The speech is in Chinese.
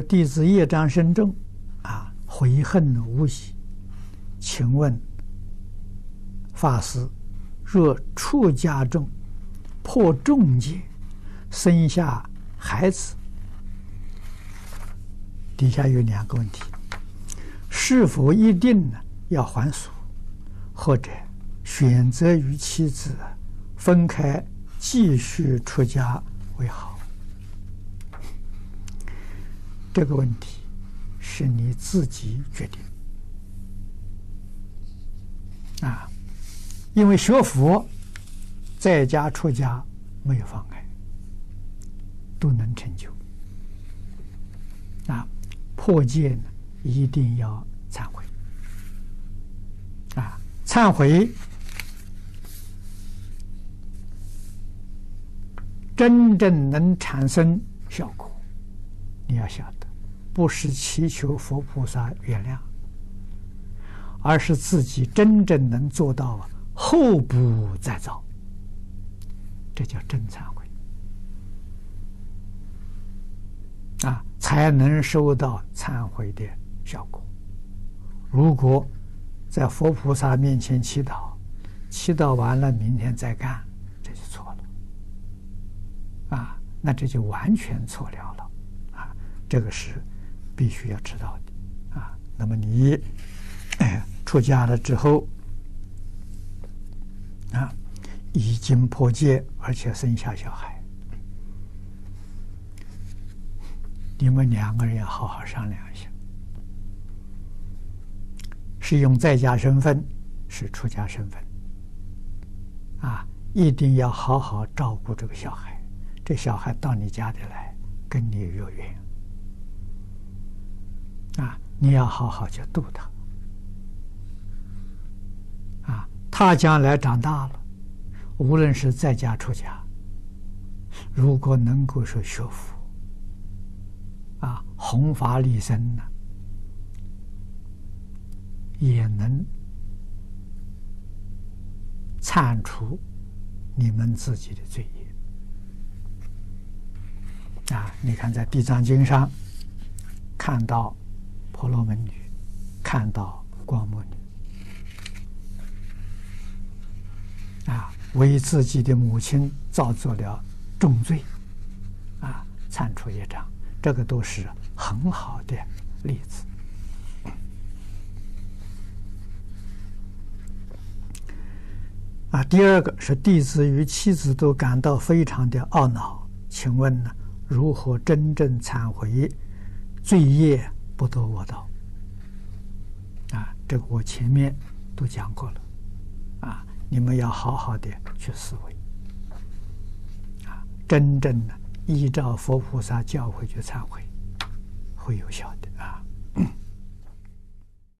弟子业障深重，啊，悔恨无已。请问法师，若出家众破重戒，生下孩子，底下有两个问题：是否一定呢要还俗，或者选择与妻子分开继续出家为好？这个问题是你自己决定啊，因为学佛在家出家没有妨碍，都能成就啊。破戒呢，一定要忏悔啊，忏悔真正能产生效果，你要晓得。不是祈求佛菩萨原谅，而是自己真正能做到后不再造，这叫真忏悔啊，才能收到忏悔的效果。如果在佛菩萨面前祈祷，祈祷完了明天再干，这就错了啊，那这就完全错了了啊，这个是。必须要知道的啊！那么你哎 出家了之后啊，已经破戒，而且生下小孩，你们两个人要好好商量一下，是用在家身份，是出家身份啊！一定要好好照顾这个小孩，这小孩到你家里来，跟你有缘。啊，你要好好去度他。啊，他将来长大了，无论是在家出家，如果能够说学佛，啊，弘法利生呢，也能铲除你们自己的罪业。啊，你看在《地藏经》上看到。婆罗门女看到光目女啊，为自己的母亲造作了重罪啊，忏除业障，这个都是很好的例子啊。第二个是弟子与妻子都感到非常的懊恼，请问呢，如何真正忏悔罪业？不得我道啊！这个我前面都讲过了啊！你们要好好的去思维啊！真正的依照佛菩萨教诲去忏悔，会有效的啊！